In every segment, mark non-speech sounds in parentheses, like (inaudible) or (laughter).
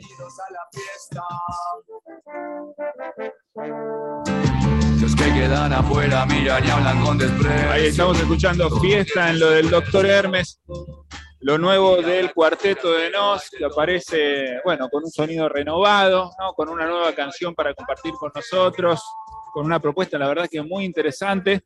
bienvenidos a la fiesta. Los que quedan afuera miran y hablan con desprecio. Ahí estamos escuchando fiesta en lo del doctor Hermes, lo nuevo del cuarteto de Nos, que aparece, bueno, con un sonido renovado, ¿no? con una nueva canción para compartir con nosotros, con una propuesta, la verdad que muy interesante.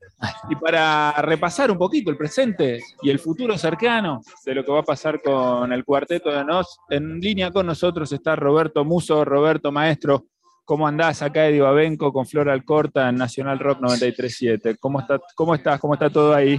Y para repasar un poquito el presente y el futuro cercano de lo que va a pasar con el cuarteto de Nos, en línea con nosotros está Roberto Muso. Roberto, maestro, ¿cómo andás acá Eddie Babenco con Flor Alcorta en Nacional Rock 937? ¿Cómo, está, ¿Cómo estás? ¿Cómo está todo ahí?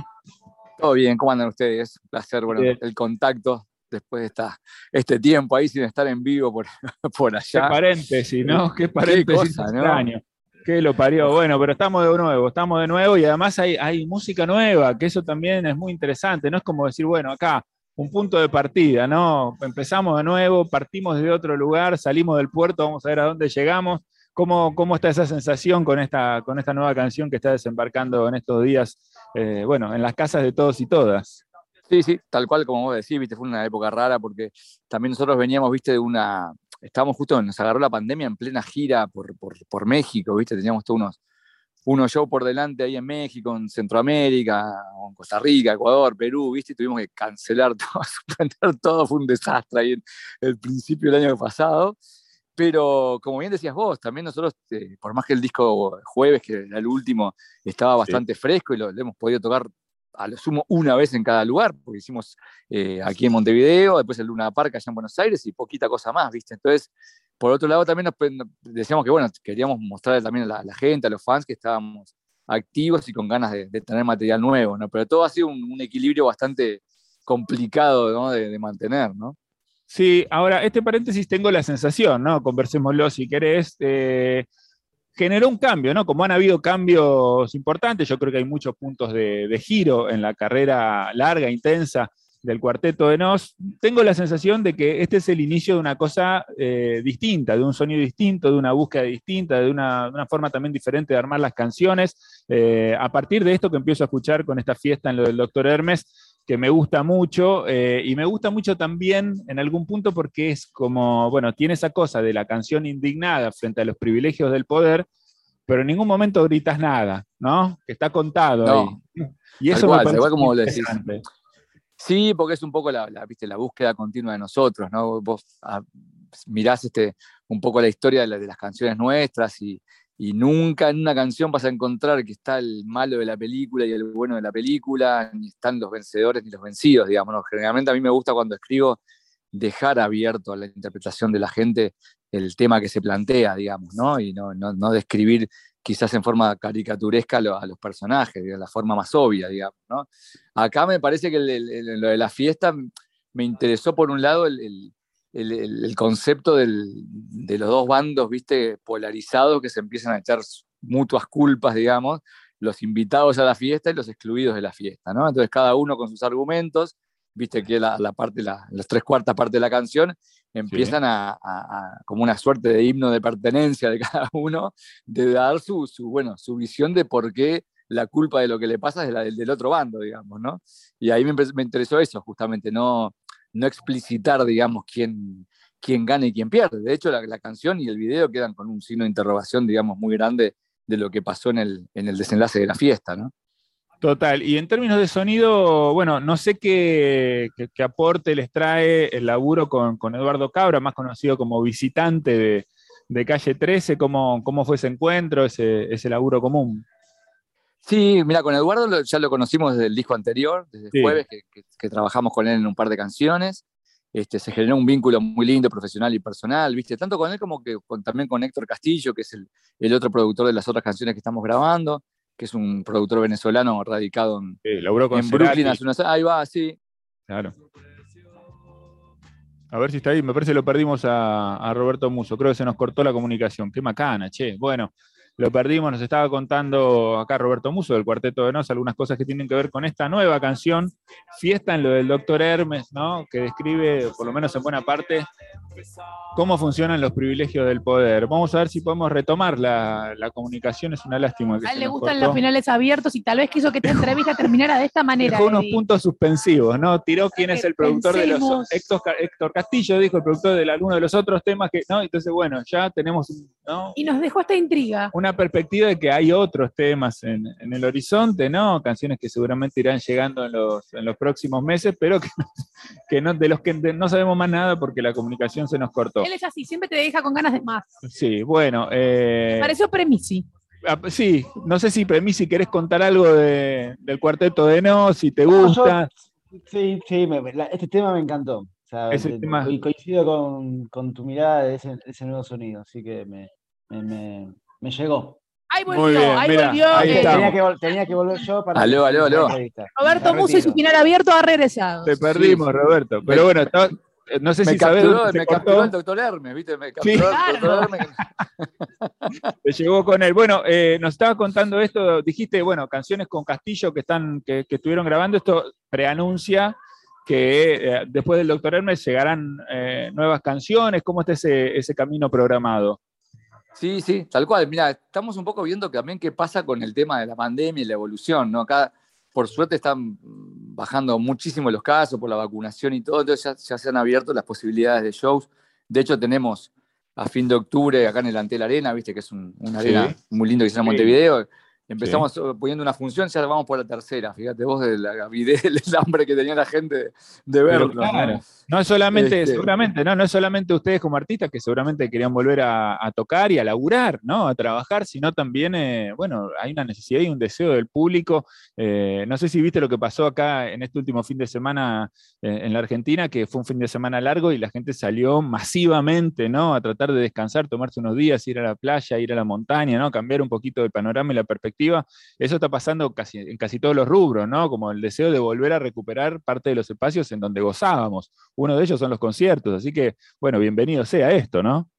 Todo bien, ¿cómo andan ustedes? Un placer, bueno, Bien. el contacto después de esta, este tiempo ahí sin estar en vivo por, (laughs) por Qué allá. paréntesis, ¿no? Qué paréntesis cosa, ¿no? Qué lo parió. Bueno, pero estamos de nuevo, estamos de nuevo y además hay, hay música nueva, que eso también es muy interesante. No es como decir, bueno, acá un punto de partida, ¿no? Empezamos de nuevo, partimos de otro lugar, salimos del puerto, vamos a ver a dónde llegamos. ¿Cómo, cómo está esa sensación con esta, con esta nueva canción que está desembarcando en estos días, eh, bueno, en las casas de todos y todas? Sí, sí, tal cual como vos decís, viste, fue una época rara porque también nosotros veníamos, viste, de una, estábamos justo, nos agarró la pandemia en plena gira por, por, por México, viste, teníamos todos unos, unos shows por delante ahí en México, en Centroamérica, en Costa Rica, Ecuador, Perú, viste, y tuvimos que cancelar (laughs) todo, suspender todo, fue un desastre ahí en el principio del año pasado. Pero como bien decías vos, también nosotros, eh, por más que el disco jueves, que era el último, estaba bastante fresco y lo, lo hemos podido tocar a lo sumo una vez en cada lugar, porque hicimos eh, aquí en Montevideo, después el Luna Park allá en Buenos Aires y poquita cosa más, ¿viste? Entonces, por otro lado, también decíamos que, bueno, queríamos mostrarle también a la, gente, a los fans, que estábamos activos y con ganas de, tener material nuevo, ¿no? Pero todo ha sido un, equilibrio bastante complicado de mantener, ¿no? Sí, ahora, este paréntesis tengo la sensación, ¿no? Conversémoslo si querés. eh, generó un cambio, ¿no? Como han habido cambios importantes, yo creo que hay muchos puntos de, giro en la carrera larga, intensa del cuarteto de Nos. Tengo la sensación de que este es el inicio de una cosa eh, distinta, de un sonido distinto, de una búsqueda distinta, de una, de una forma también diferente de armar las canciones. Eh, a partir de esto que empiezo a escuchar con esta fiesta en lo del Doctor Hermes, que me gusta mucho eh, y me gusta mucho también en algún punto porque es como, bueno, tiene esa cosa de la canción indignada frente a los privilegios del poder, pero en ningún momento gritas nada, ¿no? Que está contado No, ahí. Y eso me parece cual como lo decís. Sí, porque es un poco la, ¿viste? la búsqueda continua de nosotros, ¿no? Vos ah, mirás este, un poco la historia de, la- de las canciones nuestras y, nunca en una canción vas a encontrar que está el malo de la película y el bueno de la película, ni están los vencedores ni los vencidos, digamos. Generalmente a mí me gusta cuando escribo dejar abierto a la interpretación de la gente el tema que se plantea, digamos, ¿no? Y no, no, no describir quizás en forma caricaturesca a, lo- a los personajes, de la forma más obvia, digamos, ¿no? Acá me parece que lo de la fiesta me interesó por un lado el, concepto de los dos bandos, viste, polarizados que se empiezan a echar mutuas culpas, digamos, los invitados a la fiesta y los excluidos de la fiesta, ¿no? Entonces cada uno con sus argumentos, viste que la, la parte, la, las tres cuartas partes de la canción empiezan a, a- a- como una suerte de himno de pertenencia de (laughs) cada uno, de dar su, su, bueno, su visión de por qué la culpa de lo que le pasa es la del, del otro bando, digamos, ¿no? Y ahí me, me interesó eso, justamente, no, no explicitar, digamos, quién, quién gana y quién pierde. De hecho, la, la canción y el video quedan con un signo de interrogación, digamos, muy grande de lo que pasó en el, en el desenlace de la fiesta, ¿no? Total. Y en términos de sonido, bueno, no sé qué, qué- qué aporte les trae el laburo con, con Eduardo Cabra, más conocido como visitante de, de Calle 13. ¿Cómo, cómo fue ese encuentro, ese, ese laburo común? Sí, mira, con Eduardo lo- ya lo conocimos desde el disco anterior, desde Sí. jueves, que, que- que trabajamos con él en un par de canciones. Este, se generó un vínculo muy lindo, profesional y personal, ¿viste? Tanto con él como que con- también con Héctor Castillo, que es el, el otro productor de las otras canciones que estamos grabando, que es un productor venezolano radicado en, Sí, laburó con en Brooklyn hace Ahí va, sí. Claro. A ver si está ahí. Me parece que lo perdimos a, a Roberto Muso. Creo que se nos cortó la comunicación. Qué macana, che. Bueno, lo perdimos, nos estaba contando acá Roberto Muso del Cuarteto de Nos algunas cosas que tienen que ver con esta nueva canción, Fiesta en lo del Doctor Hermes, ¿no? que describe, por lo menos en buena parte, cómo funcionan los privilegios del poder. Vamos a ver si podemos retomar la, comunicación, es una lástima. a él le gustan los finales abiertos y tal vez quiso que esta entrevista terminara de esta manera. Dejó unos puntos suspensivos, ¿no? Tiró quién es el productor de los... Héctor, Castillo dijo el productor de alguno de los otros temas que, ¿no? Entonces, bueno, ya tenemos, ¿no? Y nos dejó esta intriga una perspectiva de que hay otros temas en, el horizonte, ¿no? Canciones que seguramente irán llegando en los, en los próximos meses, pero que, (laughs) que no, de los que no sabemos más nada porque la comunicación se nos cortó. Él es así, siempre te deja con ganas de más. Sí, bueno. Eh, pareció Premisi. Ah, sí, no sé si Premisi querés contar algo del cuarteto de No, si te gusta. sí, sí, este tema me encantó. O coincido con, tu mirada de ese, nuevo sonido, así que me, me llegó. Ahí volvió, ahí volvió. tenía, que, tenía, que, volver yo para. Aló, aló, aló. Roberto Muso y su final abierto ha regresado. Te perdimos, Roberto. Pero bueno, eh, no sé si sabes. me capturó el doctor Hermes, ¿viste? Me capturó el doctor Hermes. (laughs) Te llegó con él. Bueno, eh, nos estaba contando esto. Dijiste, bueno, canciones con Castillo que, están, que, estuvieron grabando. Esto preanuncia que eh, después del doctor Hermes llegarán nuevas canciones. ¿Cómo está ese, ese camino programado? Sí, sí, tal cual. Mira, estamos un poco viendo también qué pasa con el tema de la pandemia y la evolución, ¿no? Acá, por suerte, están bajando muchísimo los casos por la vacunación y todo, entonces ya, se han abierto las posibilidades de shows. De hecho, tenemos a fin de octubre acá en el Antel Arena, viste que es una arena muy lindo que se llama Montevideo, Empezamos poniendo una función, ya vamos por la tercera. Fíjate vos de la avidez, (laughs) el hambre que tenía la gente de verlo. ¿no? es solamente, este, seguramente, ¿no? no es solamente ustedes como artistas que seguramente querían volver a, tocar y a laburar, ¿no? A trabajar, sino también, eh, bueno, hay una necesidad y un deseo del público. Eh, no sé si viste lo que pasó acá en este último fin de semana eh, en la Argentina, que fue un fin de semana largo y la gente salió masivamente, ¿no? A tratar de descansar, tomarse unos días, ir a la playa, ir a la montaña, ¿no? Cambiar un poquito el panorama y la perspectiva eso está pasando casi, en casi todos los rubros, ¿no? Como el deseo de volver a recuperar parte de los espacios en donde gozábamos. Uno de ellos son los conciertos, así que, bueno, bienvenido sea esto, ¿no?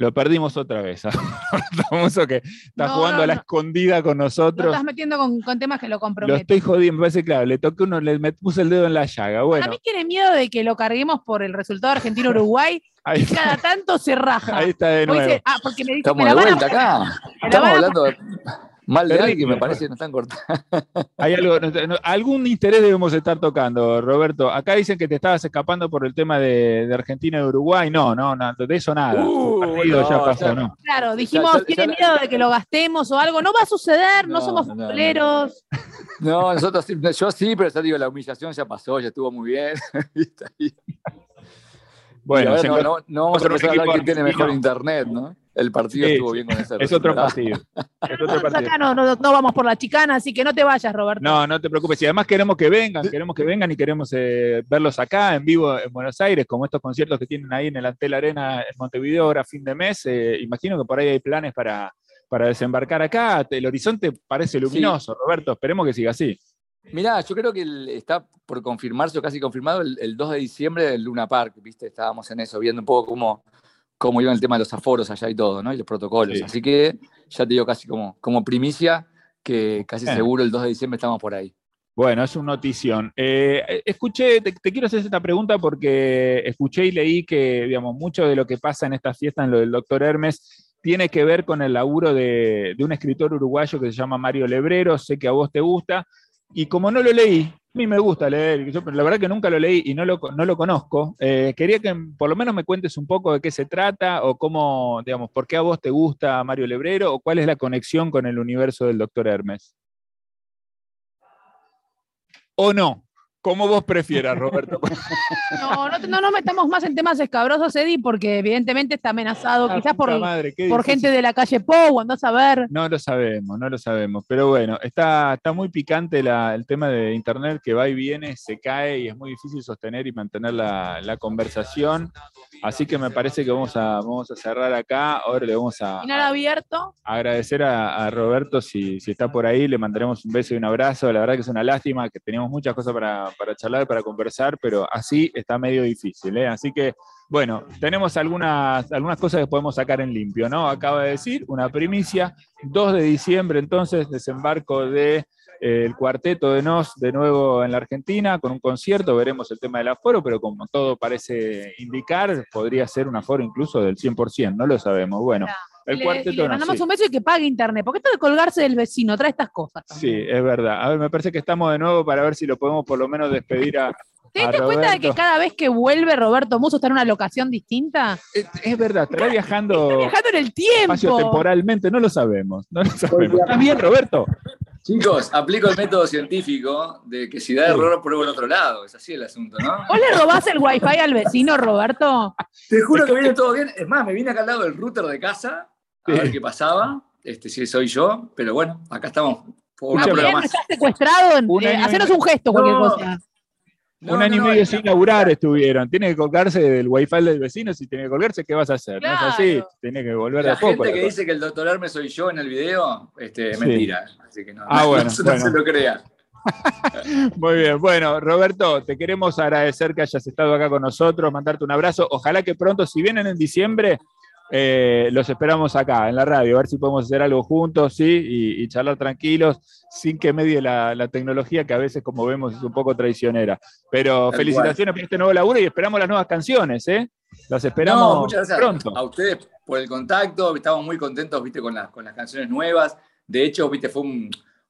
Lo perdimos otra vez. (laughs) Famoso que está jugando a la escondida con nosotros. Lo estás metiendo con, temas que lo comprometen. Lo estoy jodiendo, me parece claro. Le toqué uno, le puse el dedo en la llaga. Bueno. A mí tiene miedo de que lo carguemos por el resultado argentino-Uruguay. (laughs) y cada tanto se raja. Ahí está de nuevo. ah, porque me dice, Estamos de vuelta acá. Estamos hablando de Mal de alguien que me parece que no están cortando. (laughs) Hay algo, algún interés debemos estar tocando, Roberto. Acá dicen que te estabas escapando por el tema de, Argentina y Uruguay. No, no, de eso nada. Uh, ya pasó, no. Claro, dijimos, tiene miedo de que lo gastemos o algo. No va a suceder, no, somos futboleros. No, nosotros yo sí, pero ya digo, la humillación ya pasó, ya estuvo muy bien. (laughs) Bueno, no, no, vamos a empezar a hablar quién tiene mejor internet, ¿no? El partido estuvo bien con ese (laughs) Es otro partido. Es otro partido. Acá no, no, vamos por la chicana, así que no te vayas, Roberto. No, no te preocupes. Y además queremos que vengan, queremos que vengan y queremos eh, verlos acá en vivo en Buenos Aires, como estos conciertos que tienen ahí en el Antel Arena en Montevideo ahora a fin de mes. Eh, imagino que por ahí hay planes para, para desembarcar acá. El horizonte parece luminoso, Roberto. Esperemos que siga así. Mirá, yo creo que está por confirmarse o casi confirmado el, 2 de diciembre del Luna Park, ¿viste? Estábamos en eso, viendo un poco cómo, cómo iba el tema de los aforos allá y todo, ¿no? Y los protocolos. Así que ya te digo casi como, como primicia que casi seguro el 2 de diciembre estamos por ahí. Bueno, es una notición. Eh, escuché, te, quiero hacer esta pregunta porque escuché y leí que, digamos, mucho de lo que pasa en esta fiesta, en lo del doctor Hermes, tiene que ver con el laburo de, de un escritor uruguayo que se llama Mario Lebrero, sé que a vos te gusta, y como no lo leí, a mí me gusta leer, yo, la verdad que nunca lo leí y no lo, no lo conozco. Eh, quería que por lo menos me cuentes un poco de qué se trata o cómo, digamos, por qué a vos te gusta Mario Lebrero o cuál es la conexión con el universo del Doctor Hermes. ¿O no? Como vos prefieras, Roberto. (laughs) no, no, no nos metamos más en temas escabrosos, Eddie, porque evidentemente está amenazado, quizás por, por gente de la calle Pou, andás a ver. No lo sabemos, no lo sabemos. Pero bueno, está, está muy picante el tema de Internet que va y viene, se cae y es muy difícil sostener y mantener la, conversación. Así que me parece que vamos a, vamos a cerrar acá. Ahora le vamos a, abierto. agradecer a, Roberto si, si está por ahí. Le mandaremos un beso y un abrazo. La verdad que es una lástima que teníamos muchas cosas para para, charlar, para conversar, pero así está medio difícil. ¿eh? Así que, Bueno, tenemos algunas, algunas cosas que podemos sacar en limpio, ¿no? Acaba de decir, una primicia, 2 de diciembre entonces, desembarco de eh, el cuarteto de Nos de nuevo en la Argentina con un concierto, veremos el tema del aforo, pero como todo parece indicar, podría ser un aforo incluso del 100%, no lo sabemos. Bueno, el cuarteto le mandamos un beso y que pague internet, porque esto de colgarse del vecino trae estas cosas. Sí, es verdad. A ver, me parece que estamos de nuevo para ver si lo podemos por lo menos despedir a, (laughs) ¿Te das cuenta de que cada vez que vuelve Roberto Muso está en una locación distinta? Es, verdad, estará viajando. viajando en el tiempo. temporalmente, no lo sabemos. No lo sabemos. ¿Estás bien, Roberto? Chicos, aplico el método científico de que si da error, pruebo en otro lado. Es así el asunto, ¿no? ¿Vos le robás el wifi al vecino, Roberto? Te juro que viene todo bien. Es más, me vine acá al lado del router de casa a ver qué pasaba. Este sí soy yo, pero bueno, acá estamos. Por una prueba más. ¿Estás secuestrado? Eh, hacenos un gesto, cualquier cosa un año y medio sin laburar estuvieron. Tiene que colgarse del wifi del vecino. Si tiene que colgarse, ¿qué vas a hacer? No es así. Tiene que volver la de poco. La gente que dice que el doctor Hermes soy yo en el video, este, mentira. Así que no, ah, bueno, no, se lo crea. (laughs) Muy bien, bueno, Roberto, te queremos agradecer que hayas estado acá con nosotros, mandarte un abrazo. Ojalá que pronto, si vienen en diciembre, eh, los esperamos acá en la radio, a ver si podemos hacer algo juntos, ¿sí? Y, charlar tranquilos, sin que medie la, tecnología, que a veces, como vemos, es un poco traicionera. Pero felicitaciones por este nuevo laburo y esperamos las nuevas canciones, ¿eh? Las esperamos muchas gracias pronto. A ustedes por el contacto, estamos muy contentos, ¿viste? Con, las, con las canciones nuevas. De hecho, ¿viste? Fue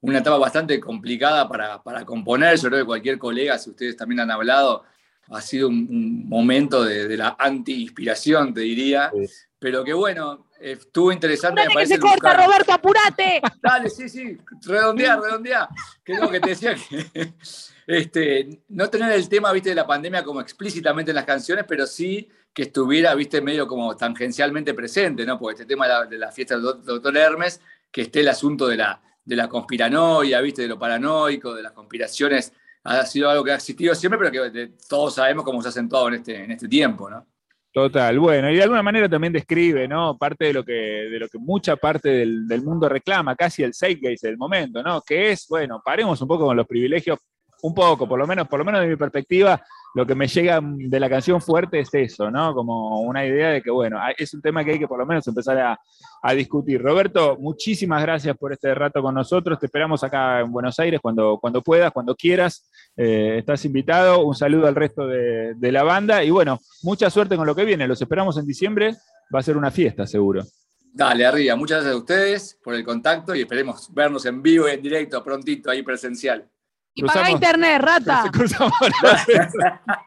una etapa bastante complicada para, para componer. Yo creo que cualquier colega, si ustedes también han hablado, ha sido un, momento de, la anti-inspiración, te diría, pero que bueno, estuvo interesante. me que se corta, Roberto, apurate. (laughs) Dale, sí, sí, redondear, redondear. Que es lo que te decía que (laughs) este, no tener el tema, viste, de la pandemia como explícitamente en las canciones, pero sí que estuviera, viste, medio como tangencialmente presente, ¿no? Porque este tema de la, fiesta del doctor Hermes, que esté el asunto de la, de la conspiranoia, viste, de lo paranoico, de las conspiraciones, ha sido algo que ha existido siempre, pero que todos sabemos cómo se ha acentuado en este, en este tiempo, ¿no? Total, bueno, y de alguna manera también describe, ¿no? Parte de lo que, de lo que mucha parte del, del mundo reclama, casi el zeitgeist del momento, ¿no? Que es, bueno, paremos un poco con los privilegios, un poco, por lo menos, por lo menos de mi perspectiva, lo que me llega de la canción fuerte es eso, ¿no? Como una idea de que, bueno, es un tema que hay que por lo menos empezar a, discutir. Roberto, muchísimas gracias por este rato con nosotros. Te esperamos acá en Buenos Aires cuando, puedas, cuando quieras. Eh, estás invitado. Un saludo al resto de, de la banda y, bueno, mucha suerte con lo que viene. Los esperamos en diciembre. Va a ser una fiesta, seguro. Dale, arriba. Muchas gracias a ustedes por el contacto y esperemos vernos en vivo y en directo prontito ahí presencial. Y paga internet, rata. (laughs) Cruzamos los, dedos,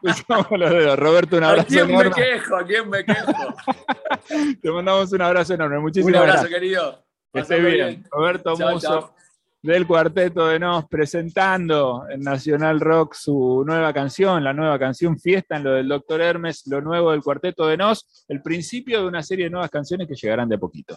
cruzamos los dedos. Roberto, un abrazo ¿A quién me quejo? ¿A quién me quejo? (laughs) Te mandamos un abrazo enorme. Muchísimas gracias. Un abrazo, querido. Que esté bien. Roberto Muso, del Cuarteto de Nos, presentando en Nacional Rock su nueva canción, la nueva canción Fiesta en lo del Doctor Hermes, lo nuevo del Cuarteto de Nos, el principio de una serie de nuevas canciones que llegarán de poquito.